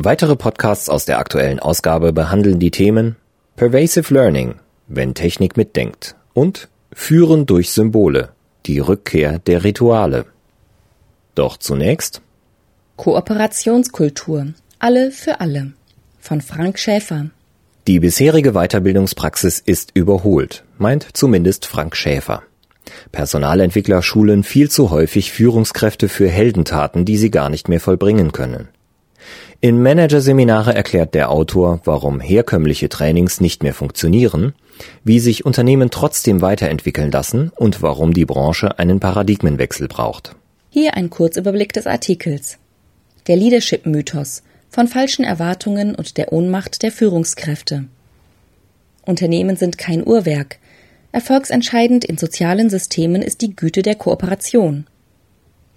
Weitere Podcasts aus der aktuellen Ausgabe behandeln die Themen Pervasive Learning, wenn Technik mitdenkt und Führen durch Symbole, die Rückkehr der Rituale. Doch zunächst Kooperationskultur, alle für alle von Frank Schäfer. Die bisherige Weiterbildungspraxis ist überholt, meint zumindest Frank Schäfer. Personalentwickler schulen viel zu häufig Führungskräfte für Heldentaten, die sie gar nicht mehr vollbringen können. In Managerseminare erklärt der Autor, warum herkömmliche Trainings nicht mehr funktionieren, wie sich Unternehmen trotzdem weiterentwickeln lassen und warum die Branche einen Paradigmenwechsel braucht. Hier ein Kurzüberblick des Artikels. Der Leadership-Mythos von falschen Erwartungen und der Ohnmacht der Führungskräfte. Unternehmen sind kein Uhrwerk. Erfolgsentscheidend in sozialen Systemen ist die Güte der Kooperation.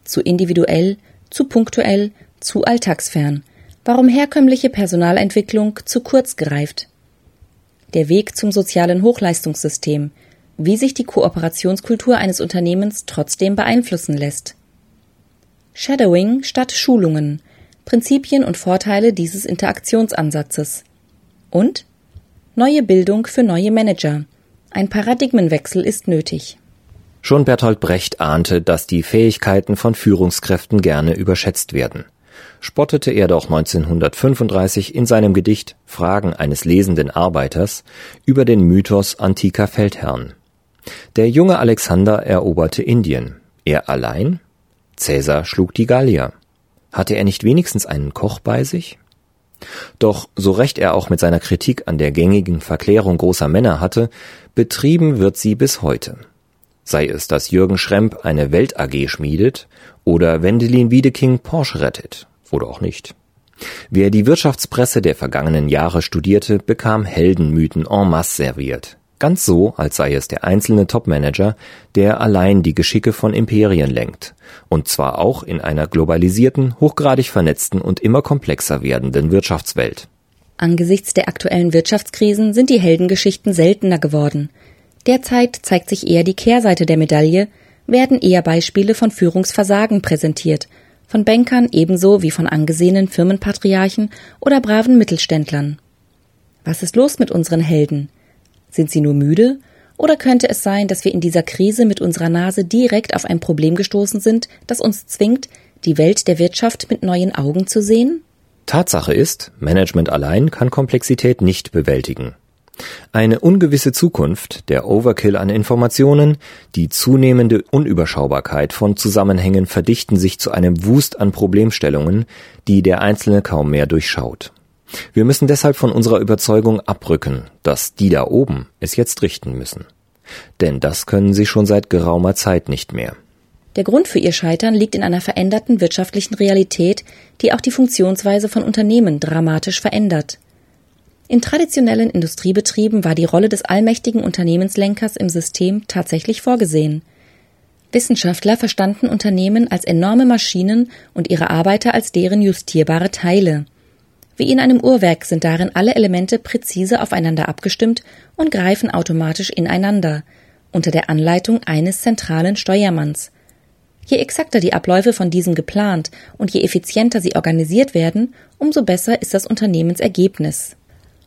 Zu individuell, zu punktuell, zu alltagsfern, warum herkömmliche Personalentwicklung zu kurz greift. Der Weg zum sozialen Hochleistungssystem, wie sich die Kooperationskultur eines Unternehmens trotzdem beeinflussen lässt. Shadowing statt Schulungen, Prinzipien und Vorteile dieses Interaktionsansatzes. Und neue Bildung für neue Manager. Ein Paradigmenwechsel ist nötig. Schon Bertolt Brecht ahnte, dass die Fähigkeiten von Führungskräften gerne überschätzt werden spottete er doch 1935 in seinem Gedicht Fragen eines lesenden Arbeiters über den Mythos antiker Feldherren. Der junge Alexander eroberte Indien. Er allein? Cäsar schlug die Gallier. Hatte er nicht wenigstens einen Koch bei sich? Doch so recht er auch mit seiner Kritik an der gängigen Verklärung großer Männer hatte, betrieben wird sie bis heute. Sei es, dass Jürgen Schremp eine Welt AG schmiedet oder Wendelin Wiedeking Porsche rettet oder auch nicht. Wer die Wirtschaftspresse der vergangenen Jahre studierte, bekam Heldenmythen en masse serviert. Ganz so, als sei es der einzelne Topmanager, der allein die Geschicke von Imperien lenkt. Und zwar auch in einer globalisierten, hochgradig vernetzten und immer komplexer werdenden Wirtschaftswelt. Angesichts der aktuellen Wirtschaftskrisen sind die Heldengeschichten seltener geworden. Derzeit zeigt sich eher die Kehrseite der Medaille, werden eher Beispiele von Führungsversagen präsentiert – von Bankern ebenso wie von angesehenen Firmenpatriarchen oder braven Mittelständlern. Was ist los mit unseren Helden? Sind sie nur müde? Oder könnte es sein, dass wir in dieser Krise mit unserer Nase direkt auf ein Problem gestoßen sind, das uns zwingt, die Welt der Wirtschaft mit neuen Augen zu sehen? Tatsache ist, Management allein kann Komplexität nicht bewältigen. Eine ungewisse Zukunft, der Overkill an Informationen, die zunehmende Unüberschaubarkeit von Zusammenhängen verdichten sich zu einem Wust an Problemstellungen, die der Einzelne kaum mehr durchschaut. Wir müssen deshalb von unserer Überzeugung abrücken, dass die da oben es jetzt richten müssen. Denn das können sie schon seit geraumer Zeit nicht mehr. Der Grund für ihr Scheitern liegt in einer veränderten wirtschaftlichen Realität, die auch die Funktionsweise von Unternehmen dramatisch verändert. In traditionellen Industriebetrieben war die Rolle des allmächtigen Unternehmenslenkers im System tatsächlich vorgesehen. Wissenschaftler verstanden Unternehmen als enorme Maschinen und ihre Arbeiter als deren justierbare Teile. Wie in einem Uhrwerk sind darin alle Elemente präzise aufeinander abgestimmt und greifen automatisch ineinander, unter der Anleitung eines zentralen Steuermanns. Je exakter die Abläufe von diesem geplant und je effizienter sie organisiert werden, umso besser ist das Unternehmensergebnis.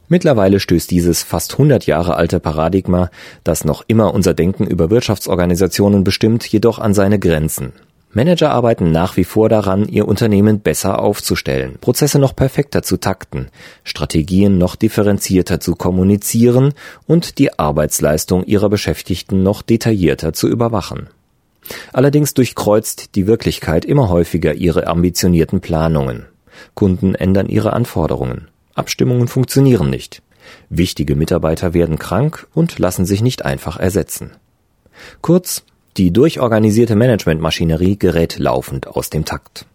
Mittlerweile stößt dieses fast 100 Jahre alte Paradigma, das noch immer unser Denken über Wirtschaftsorganisationen bestimmt, jedoch an seine Grenzen. Manager arbeiten nach wie vor daran, ihr Unternehmen besser aufzustellen, Prozesse noch perfekter zu takten, Strategien noch differenzierter zu kommunizieren und die Arbeitsleistung ihrer Beschäftigten noch detaillierter zu überwachen. Allerdings durchkreuzt die Wirklichkeit immer häufiger ihre ambitionierten Planungen. Kunden ändern ihre Anforderungen. Abstimmungen funktionieren nicht. Wichtige Mitarbeiter werden krank und lassen sich nicht einfach ersetzen. Kurz, die durchorganisierte Managementmaschinerie gerät laufend aus dem Takt.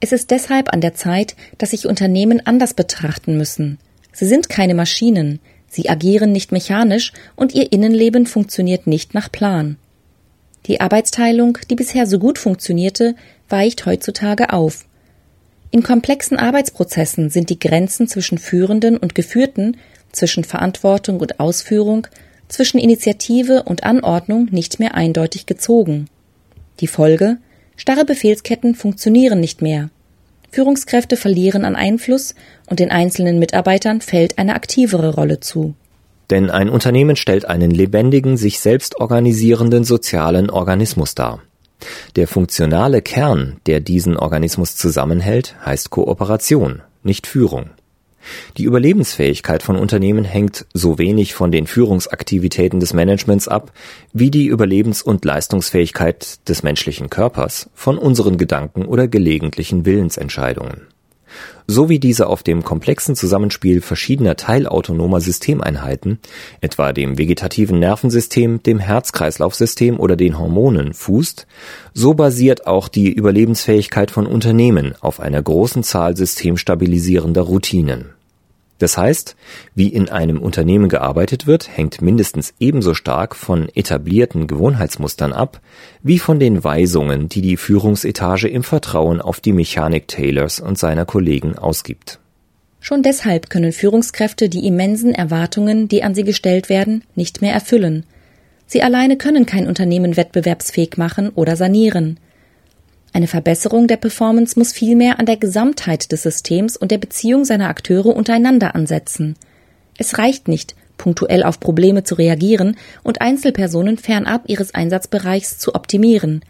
Es ist deshalb an der Zeit, dass sich Unternehmen anders betrachten müssen. Sie sind keine Maschinen, sie agieren nicht mechanisch und ihr Innenleben funktioniert nicht nach Plan. Die Arbeitsteilung, die bisher so gut funktionierte, weicht heutzutage auf. In komplexen Arbeitsprozessen sind die Grenzen zwischen Führenden und Geführten, zwischen Verantwortung und Ausführung, zwischen Initiative und Anordnung nicht mehr eindeutig gezogen. Die Folge Starre Befehlsketten funktionieren nicht mehr. Führungskräfte verlieren an Einfluss und den einzelnen Mitarbeitern fällt eine aktivere Rolle zu. Denn ein Unternehmen stellt einen lebendigen, sich selbst organisierenden sozialen Organismus dar. Der funktionale Kern, der diesen Organismus zusammenhält, heißt Kooperation, nicht Führung. Die Überlebensfähigkeit von Unternehmen hängt so wenig von den Führungsaktivitäten des Managements ab, wie die Überlebens- und Leistungsfähigkeit des menschlichen Körpers von unseren Gedanken oder gelegentlichen Willensentscheidungen so wie diese auf dem komplexen Zusammenspiel verschiedener teilautonomer Systemeinheiten, etwa dem vegetativen Nervensystem, dem Herz-Kreislauf-System oder den Hormonen, fußt, so basiert auch die Überlebensfähigkeit von Unternehmen auf einer großen Zahl systemstabilisierender Routinen das heißt, wie in einem Unternehmen gearbeitet wird, hängt mindestens ebenso stark von etablierten Gewohnheitsmustern ab, wie von den Weisungen, die die Führungsetage im Vertrauen auf die Mechanik Taylors und seiner Kollegen ausgibt. Schon deshalb können Führungskräfte die immensen Erwartungen, die an sie gestellt werden, nicht mehr erfüllen. Sie alleine können kein Unternehmen wettbewerbsfähig machen oder sanieren. Eine Verbesserung der Performance muss vielmehr an der Gesamtheit des Systems und der Beziehung seiner Akteure untereinander ansetzen. Es reicht nicht, punktuell auf Probleme zu reagieren und Einzelpersonen fernab ihres Einsatzbereichs zu optimieren.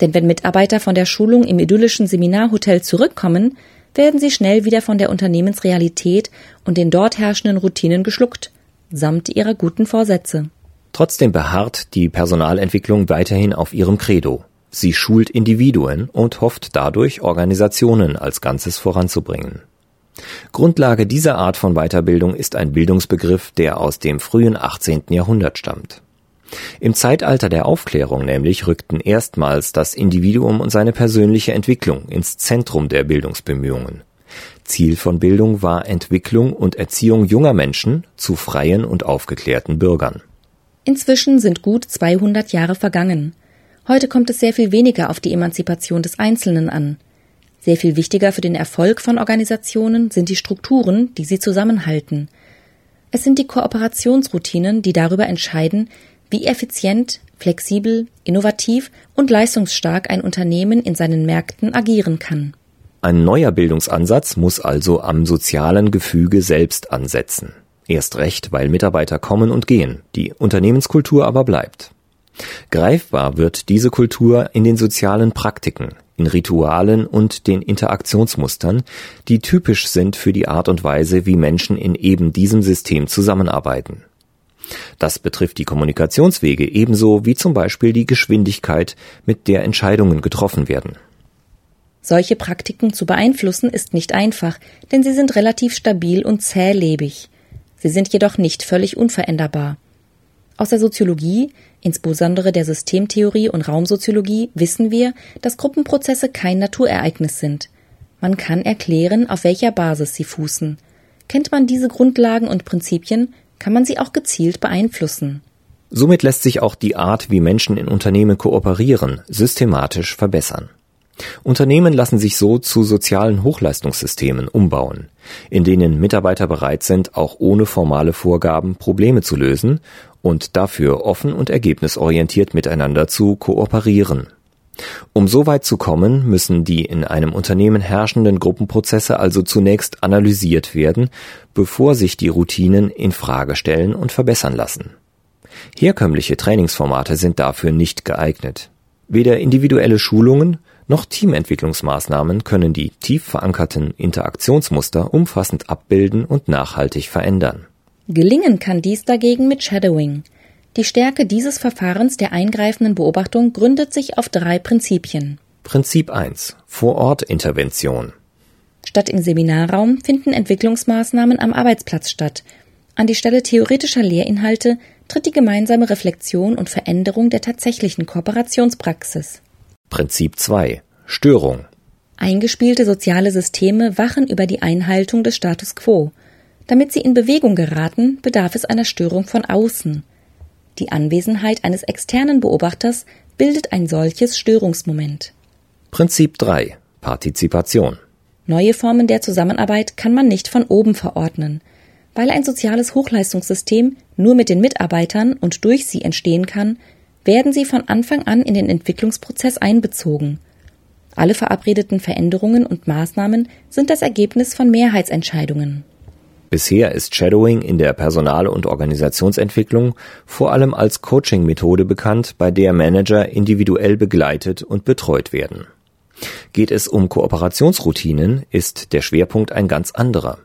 Denn wenn Mitarbeiter von der Schulung im idyllischen Seminarhotel zurückkommen, werden sie schnell wieder von der Unternehmensrealität und den dort herrschenden Routinen geschluckt, samt ihrer guten Vorsätze. Trotzdem beharrt die Personalentwicklung weiterhin auf ihrem Credo. Sie schult Individuen und hofft dadurch, Organisationen als Ganzes voranzubringen. Grundlage dieser Art von Weiterbildung ist ein Bildungsbegriff, der aus dem frühen 18. Jahrhundert stammt. Im Zeitalter der Aufklärung nämlich rückten erstmals das Individuum und seine persönliche Entwicklung ins Zentrum der Bildungsbemühungen. Ziel von Bildung war Entwicklung und Erziehung junger Menschen zu freien und aufgeklärten Bürgern. Inzwischen sind gut 200 Jahre vergangen. Heute kommt es sehr viel weniger auf die Emanzipation des Einzelnen an. Sehr viel wichtiger für den Erfolg von Organisationen sind die Strukturen, die sie zusammenhalten. Es sind die Kooperationsroutinen, die darüber entscheiden, wie effizient, flexibel, innovativ und leistungsstark ein Unternehmen in seinen Märkten agieren kann. Ein neuer Bildungsansatz muss also am sozialen Gefüge selbst ansetzen. Erst recht, weil Mitarbeiter kommen und gehen, die Unternehmenskultur aber bleibt. Greifbar wird diese Kultur in den sozialen Praktiken, in Ritualen und den Interaktionsmustern, die typisch sind für die Art und Weise, wie Menschen in eben diesem System zusammenarbeiten. Das betrifft die Kommunikationswege ebenso wie zum Beispiel die Geschwindigkeit, mit der Entscheidungen getroffen werden. Solche Praktiken zu beeinflussen ist nicht einfach, denn sie sind relativ stabil und zählebig. Sie sind jedoch nicht völlig unveränderbar. Aus der Soziologie, insbesondere der Systemtheorie und Raumsoziologie, wissen wir, dass Gruppenprozesse kein Naturereignis sind. Man kann erklären, auf welcher Basis sie fußen. Kennt man diese Grundlagen und Prinzipien, kann man sie auch gezielt beeinflussen. Somit lässt sich auch die Art, wie Menschen in Unternehmen kooperieren, systematisch verbessern. Unternehmen lassen sich so zu sozialen Hochleistungssystemen umbauen, in denen Mitarbeiter bereit sind, auch ohne formale Vorgaben Probleme zu lösen und dafür offen und ergebnisorientiert miteinander zu kooperieren. Um so weit zu kommen, müssen die in einem Unternehmen herrschenden Gruppenprozesse also zunächst analysiert werden, bevor sich die Routinen in Frage stellen und verbessern lassen. Herkömmliche Trainingsformate sind dafür nicht geeignet. Weder individuelle Schulungen noch Teamentwicklungsmaßnahmen können die tief verankerten Interaktionsmuster umfassend abbilden und nachhaltig verändern. Gelingen kann dies dagegen mit Shadowing. Die Stärke dieses Verfahrens der eingreifenden Beobachtung gründet sich auf drei Prinzipien. Prinzip 1. Vorortintervention. Statt im Seminarraum finden Entwicklungsmaßnahmen am Arbeitsplatz statt. An die Stelle theoretischer Lehrinhalte tritt die gemeinsame Reflexion und Veränderung der tatsächlichen Kooperationspraxis. Prinzip 2. Störung. Eingespielte soziale Systeme wachen über die Einhaltung des Status quo. Damit sie in Bewegung geraten, bedarf es einer Störung von außen. Die Anwesenheit eines externen Beobachters bildet ein solches Störungsmoment. Prinzip 3. Partizipation. Neue Formen der Zusammenarbeit kann man nicht von oben verordnen. Weil ein soziales Hochleistungssystem nur mit den Mitarbeitern und durch sie entstehen kann, werden sie von Anfang an in den Entwicklungsprozess einbezogen. Alle verabredeten Veränderungen und Maßnahmen sind das Ergebnis von Mehrheitsentscheidungen. Bisher ist Shadowing in der Personal- und Organisationsentwicklung vor allem als Coaching-Methode bekannt, bei der Manager individuell begleitet und betreut werden. Geht es um Kooperationsroutinen, ist der Schwerpunkt ein ganz anderer.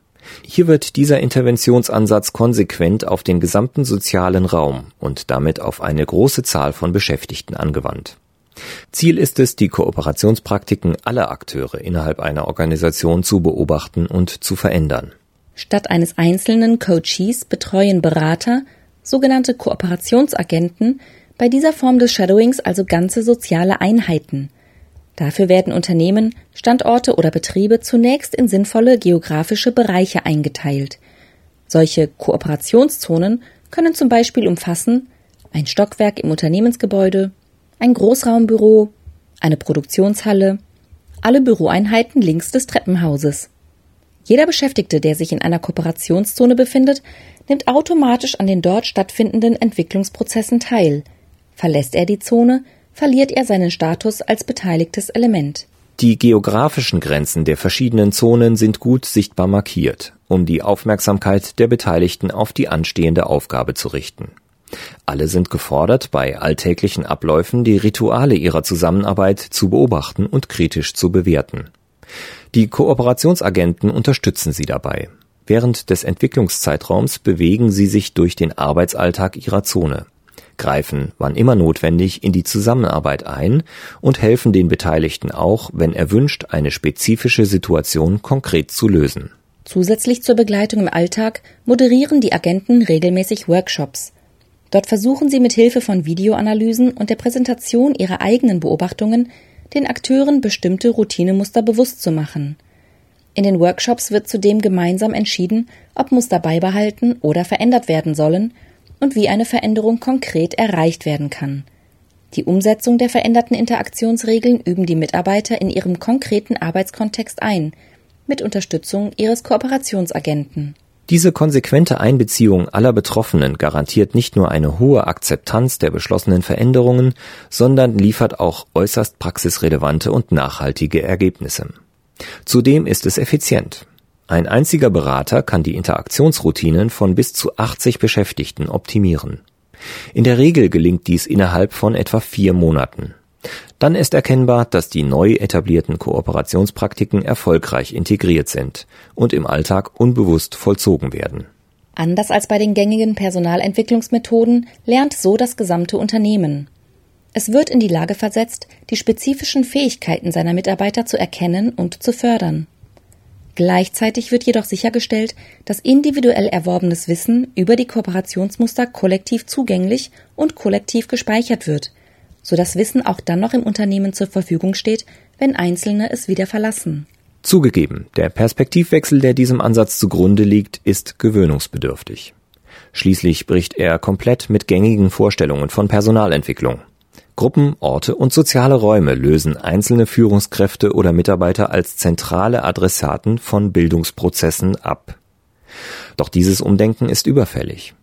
Hier wird dieser Interventionsansatz konsequent auf den gesamten sozialen Raum und damit auf eine große Zahl von Beschäftigten angewandt. Ziel ist es, die Kooperationspraktiken aller Akteure innerhalb einer Organisation zu beobachten und zu verändern. Statt eines einzelnen Coaches betreuen Berater, sogenannte Kooperationsagenten, bei dieser Form des Shadowings also ganze soziale Einheiten. Dafür werden Unternehmen, Standorte oder Betriebe zunächst in sinnvolle geografische Bereiche eingeteilt. Solche Kooperationszonen können zum Beispiel umfassen ein Stockwerk im Unternehmensgebäude, ein Großraumbüro, eine Produktionshalle, alle Büroeinheiten links des Treppenhauses. Jeder Beschäftigte, der sich in einer Kooperationszone befindet, nimmt automatisch an den dort stattfindenden Entwicklungsprozessen teil. Verlässt er die Zone, verliert er seinen Status als beteiligtes Element. Die geografischen Grenzen der verschiedenen Zonen sind gut sichtbar markiert, um die Aufmerksamkeit der Beteiligten auf die anstehende Aufgabe zu richten. Alle sind gefordert, bei alltäglichen Abläufen die Rituale ihrer Zusammenarbeit zu beobachten und kritisch zu bewerten. Die Kooperationsagenten unterstützen sie dabei. Während des Entwicklungszeitraums bewegen sie sich durch den Arbeitsalltag ihrer Zone, greifen, wann immer notwendig, in die Zusammenarbeit ein und helfen den Beteiligten auch, wenn erwünscht, eine spezifische Situation konkret zu lösen. Zusätzlich zur Begleitung im Alltag moderieren die Agenten regelmäßig Workshops. Dort versuchen sie mit Hilfe von Videoanalysen und der Präsentation ihrer eigenen Beobachtungen den Akteuren bestimmte Routinemuster bewusst zu machen. In den Workshops wird zudem gemeinsam entschieden, ob Muster beibehalten oder verändert werden sollen und wie eine Veränderung konkret erreicht werden kann. Die Umsetzung der veränderten Interaktionsregeln üben die Mitarbeiter in ihrem konkreten Arbeitskontext ein, mit Unterstützung ihres Kooperationsagenten. Diese konsequente Einbeziehung aller Betroffenen garantiert nicht nur eine hohe Akzeptanz der beschlossenen Veränderungen, sondern liefert auch äußerst praxisrelevante und nachhaltige Ergebnisse. Zudem ist es effizient. Ein einziger Berater kann die Interaktionsroutinen von bis zu 80 Beschäftigten optimieren. In der Regel gelingt dies innerhalb von etwa vier Monaten. Dann ist erkennbar, dass die neu etablierten Kooperationspraktiken erfolgreich integriert sind und im Alltag unbewusst vollzogen werden. Anders als bei den gängigen Personalentwicklungsmethoden lernt so das gesamte Unternehmen. Es wird in die Lage versetzt, die spezifischen Fähigkeiten seiner Mitarbeiter zu erkennen und zu fördern. Gleichzeitig wird jedoch sichergestellt, dass individuell erworbenes Wissen über die Kooperationsmuster kollektiv zugänglich und kollektiv gespeichert wird, so dass Wissen auch dann noch im Unternehmen zur Verfügung steht, wenn Einzelne es wieder verlassen. Zugegeben, der Perspektivwechsel, der diesem Ansatz zugrunde liegt, ist gewöhnungsbedürftig. Schließlich bricht er komplett mit gängigen Vorstellungen von Personalentwicklung. Gruppen, Orte und soziale Räume lösen einzelne Führungskräfte oder Mitarbeiter als zentrale Adressaten von Bildungsprozessen ab. Doch dieses Umdenken ist überfällig.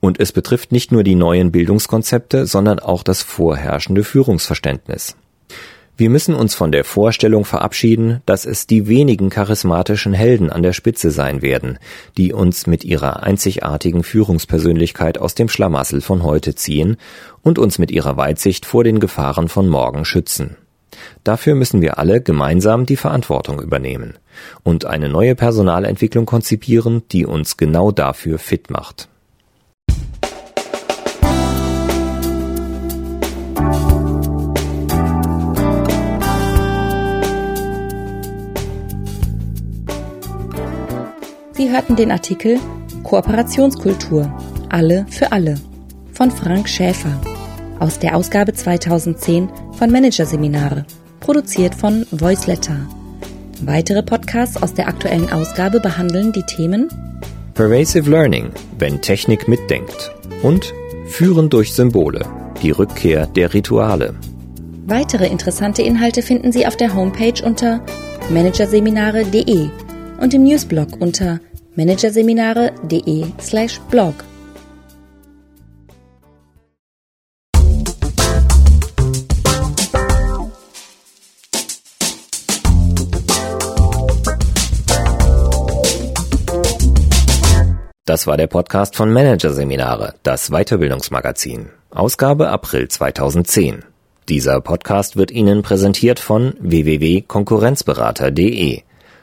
Und es betrifft nicht nur die neuen Bildungskonzepte, sondern auch das vorherrschende Führungsverständnis. Wir müssen uns von der Vorstellung verabschieden, dass es die wenigen charismatischen Helden an der Spitze sein werden, die uns mit ihrer einzigartigen Führungspersönlichkeit aus dem Schlamassel von heute ziehen und uns mit ihrer Weitsicht vor den Gefahren von morgen schützen. Dafür müssen wir alle gemeinsam die Verantwortung übernehmen und eine neue Personalentwicklung konzipieren, die uns genau dafür fit macht. Hörten den Artikel Kooperationskultur. Alle für alle von Frank Schäfer aus der Ausgabe 2010 von Managerseminare, produziert von Voiceletter. Weitere Podcasts aus der aktuellen Ausgabe behandeln die Themen Pervasive Learning, wenn Technik mitdenkt. Und Führen durch Symbole, die Rückkehr der Rituale. Weitere interessante Inhalte finden Sie auf der Homepage unter managerseminare.de und im Newsblog unter managerseminare.de/blog. Das war der Podcast von Managerseminare, das Weiterbildungsmagazin. Ausgabe April 2010. Dieser Podcast wird Ihnen präsentiert von www.konkurrenzberater.de.